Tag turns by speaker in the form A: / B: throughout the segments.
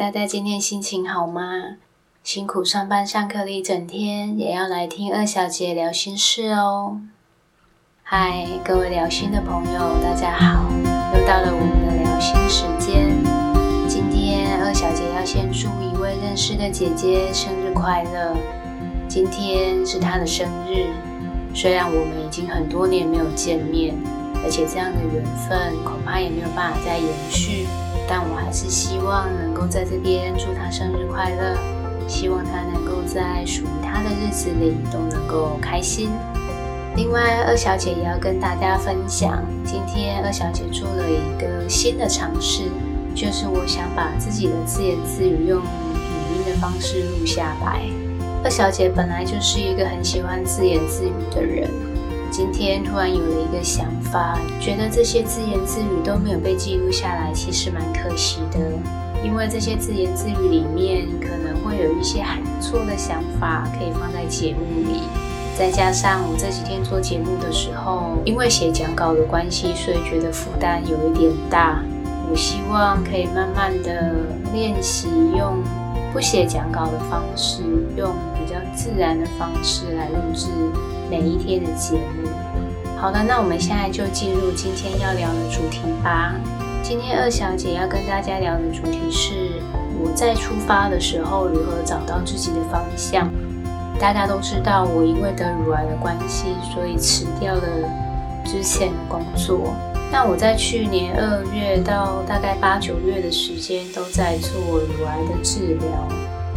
A: 大家今天心情好吗？辛苦上班上课了一整天，也要来听二小姐聊心事哦。嗨，各位聊心的朋友，大家好，又到了我们的聊心时间。今天二小姐要先祝一位认识的姐姐生日快乐。今天是她的生日，虽然我们已经很多年没有见面，而且这样的缘分恐怕也没有办法再延续。但我还是希望能够在这边祝他生日快乐，希望他能够在属于他的日子里都能够开心。另外，二小姐也要跟大家分享，今天二小姐做了一个新的尝试，就是我想把自己的自言自语用语音的方式录下来。二小姐本来就是一个很喜欢自言自语的人。今天突然有了一个想法，觉得这些自言自语都没有被记录下来，其实蛮可惜的。因为这些自言自语里面可能会有一些还不错的想法，可以放在节目里。再加上我这几天做节目的时候，因为写讲稿的关系，所以觉得负担有一点大。我希望可以慢慢的练习用不写讲稿的方式，用比较自然的方式来录制。每一天的节目，好的，那我们现在就进入今天要聊的主题吧。今天二小姐要跟大家聊的主题是我在出发的时候如何找到自己的方向。大家都知道，我因为得乳癌的关系，所以辞掉了之前的工作。那我在去年二月到大概八九月的时间都在做乳癌的治疗。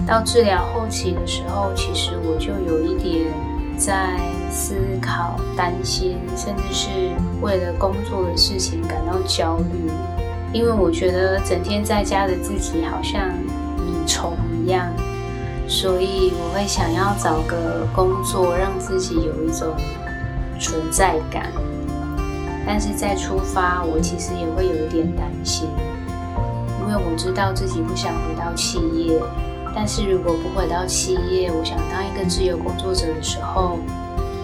A: 到治疗后期的时候，其实我就有一点。在思考、担心，甚至是为了工作的事情感到焦虑，因为我觉得整天在家的自己好像米虫一样，所以我会想要找个工作，让自己有一种存在感。但是在出发，我其实也会有一点担心，因为我知道自己不想回到企业。但是如果不回到企业，我想当一个自由工作者的时候，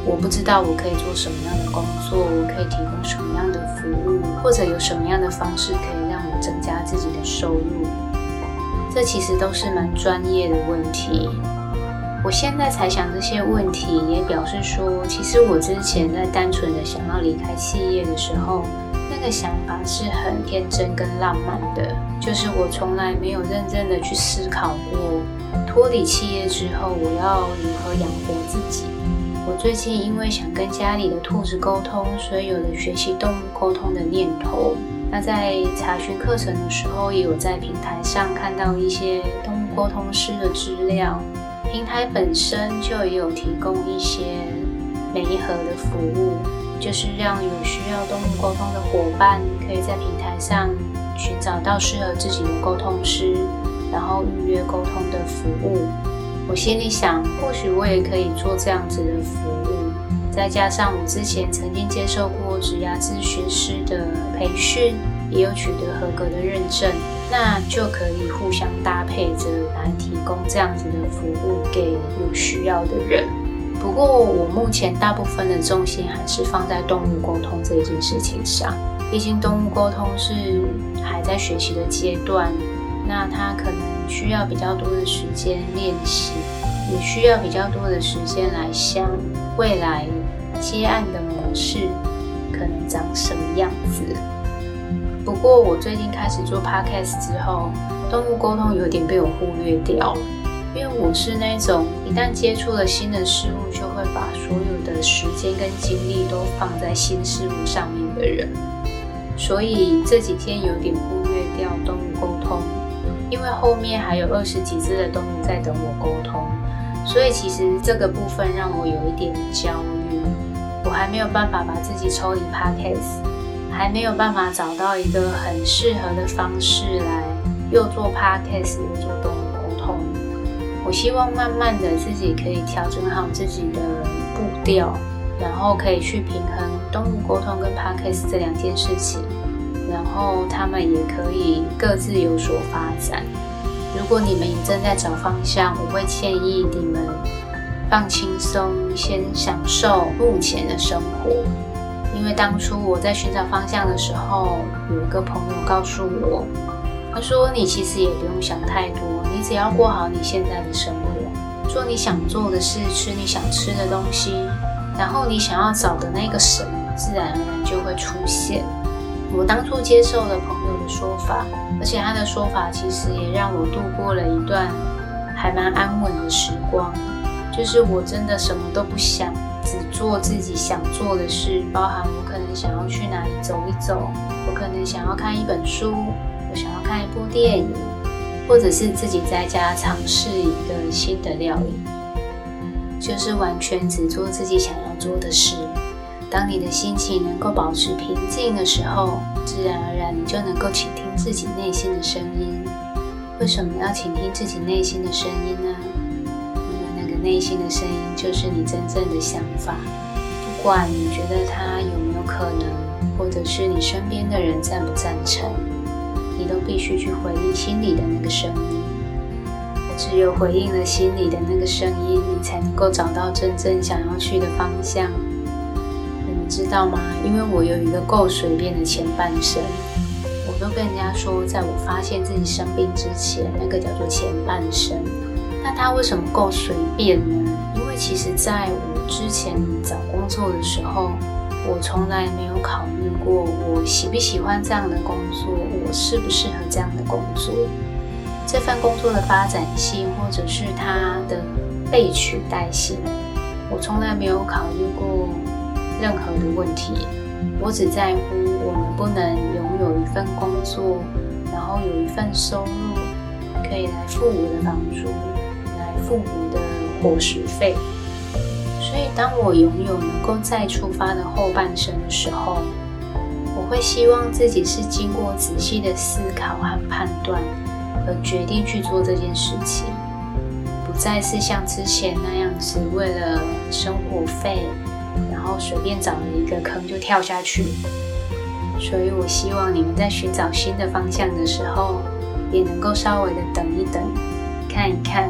A: 我不知道我可以做什么样的工作，我可以提供什么样的服务，或者有什么样的方式可以让我增加自己的收入。这其实都是蛮专业的问题。我现在才想这些问题，也表示说，其实我之前在单纯的想要离开企业的时候。那个想法是很天真跟浪漫的，就是我从来没有认真的去思考过，脱离企业之后我要如何养活自己。我最近因为想跟家里的兔子沟通，所以有了学习动物沟通的念头。那在查询课程的时候，也有在平台上看到一些动物沟通师的资料，平台本身就也有提供一些每一盒的服务。就是让有需要动物沟通的伙伴，可以在平台上寻找到适合自己的沟通师，然后预约沟通的服务。我心里想，或许我也可以做这样子的服务。再加上我之前曾经接受过职涯咨询师的培训，也有取得合格的认证，那就可以互相搭配着来提供这样子的服务给有需要的人。不过，我目前大部分的重心还是放在动物沟通这一件事情上。毕竟，动物沟通是还在学习的阶段，那它可能需要比较多的时间练习，也需要比较多的时间来想未来接案的模式可能长什么样子。不过，我最近开始做 podcast 之后，动物沟通有点被我忽略掉。因为我是那种一旦接触了新的事物，就会把所有的时间跟精力都放在新事物上面的人，所以这几天有点忽略掉动物沟通，因为后面还有二十几只的动物在等我沟通，所以其实这个部分让我有一点焦虑，我还没有办法把自己抽离 podcast，还没有办法找到一个很适合的方式来又做 podcast 又做动物。我希望慢慢的自己可以调整好自己的步调，然后可以去平衡动物沟通跟 podcast 这两件事情，然后他们也可以各自有所发展。如果你们也正在找方向，我会建议你们放轻松，先享受目前的生活。因为当初我在寻找方向的时候，有一个朋友告诉我。说：“你其实也不用想太多，你只要过好你现在的生活，做你想做的事，吃你想吃的东西，然后你想要找的那个神，自然而然就会出现。”我当初接受了朋友的说法，而且他的说法其实也让我度过了一段还蛮安稳的时光。就是我真的什么都不想，只做自己想做的事，包含我可能想要去哪里走一走，我可能想要看一本书，我想要看一部电影，或者是自己在家尝试一个新的料理，就是完全只做自己想要做的事。当你的心情能够保持平静的时候，自然而然你就能够倾听自己内心的声音。为什么要倾听自己内心的声音呢？因为那个内心的声音就是你真正的想法。不管你觉得它有没有可能，或者是你身边的人赞不赞成，你都必须去回应心里的那个声音。只有回应了心里的那个声音，你才能够找到真正想要去的方向。你们知道吗？因为我有一个够随便的前半生，我都跟人家说，在我发现自己生病之前，那个叫做前半生。那他为什么够随便呢？因为其实在我之前找工作的时候，我从来没有考虑过我喜不喜欢这样的工作，我适不适合这样的工作，这份工作的发展性，或者是它的被取代性，我从来没有考虑过。任何的问题，我只在乎我能不能拥有一份工作，然后有一份收入，可以来付我的房租，来付我的伙食费。所以，当我拥有能够再出发的后半生的时候，会希望自己是经过仔细的思考和判断，而决定去做这件事情，不再是像之前那样子为了生活费。然后随便找了一个坑就跳下去，所以我希望你们在寻找新的方向的时候，也能够稍微的等一等，看一看，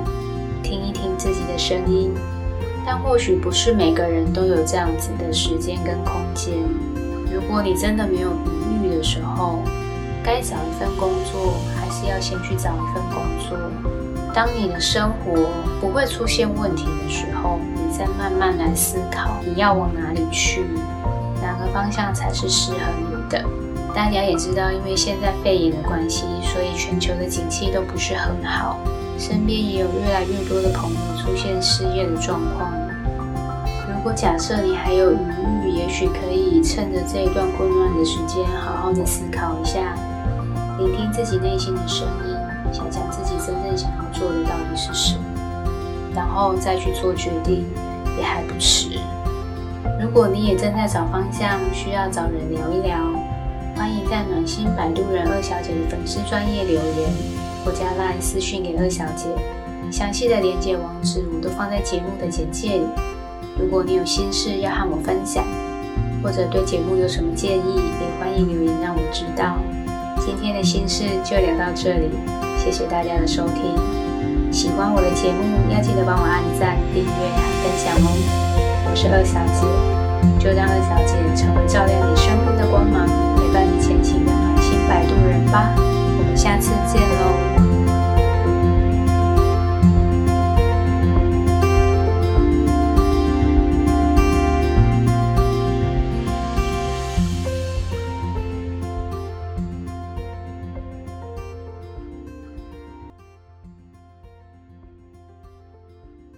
A: 听一听自己的声音。但或许不是每个人都有这样子的时间跟空间。如果你真的没有余裕的时候，该找一份工作，还是要先去找一份工作。当你的生活不会出现问题的时候。你再慢慢来思考，你要往哪里去，哪个方向才是适合你的。大家也知道，因为现在肺炎的关系，所以全球的景气都不是很好，身边也有越来越多的朋友出现失业的状况。如果假设你还有余裕，也许可以趁着这一段混乱的时间，好好的思考一下，聆听自己内心的声音，想想自己真正想要做的到底是什么，然后再去做决定。也还不迟。如果你也正在找方向，需要找人聊一聊，欢迎在暖心摆渡人二小姐的粉丝专业留言，或加赖私讯给二小姐。详细的连接网址我都放在节目的简介里。如果你有心事要和我分享，或者对节目有什么建议，也欢迎留言让我知道。今天的心事就聊到这里，谢谢大家的收听。喜欢我的节目，要记得帮我按赞、订阅和分享哦。我是二小姐，就让二小姐成为照亮你生命的光芒，陪伴你前行的暖心摆渡人吧。我们下次见喽。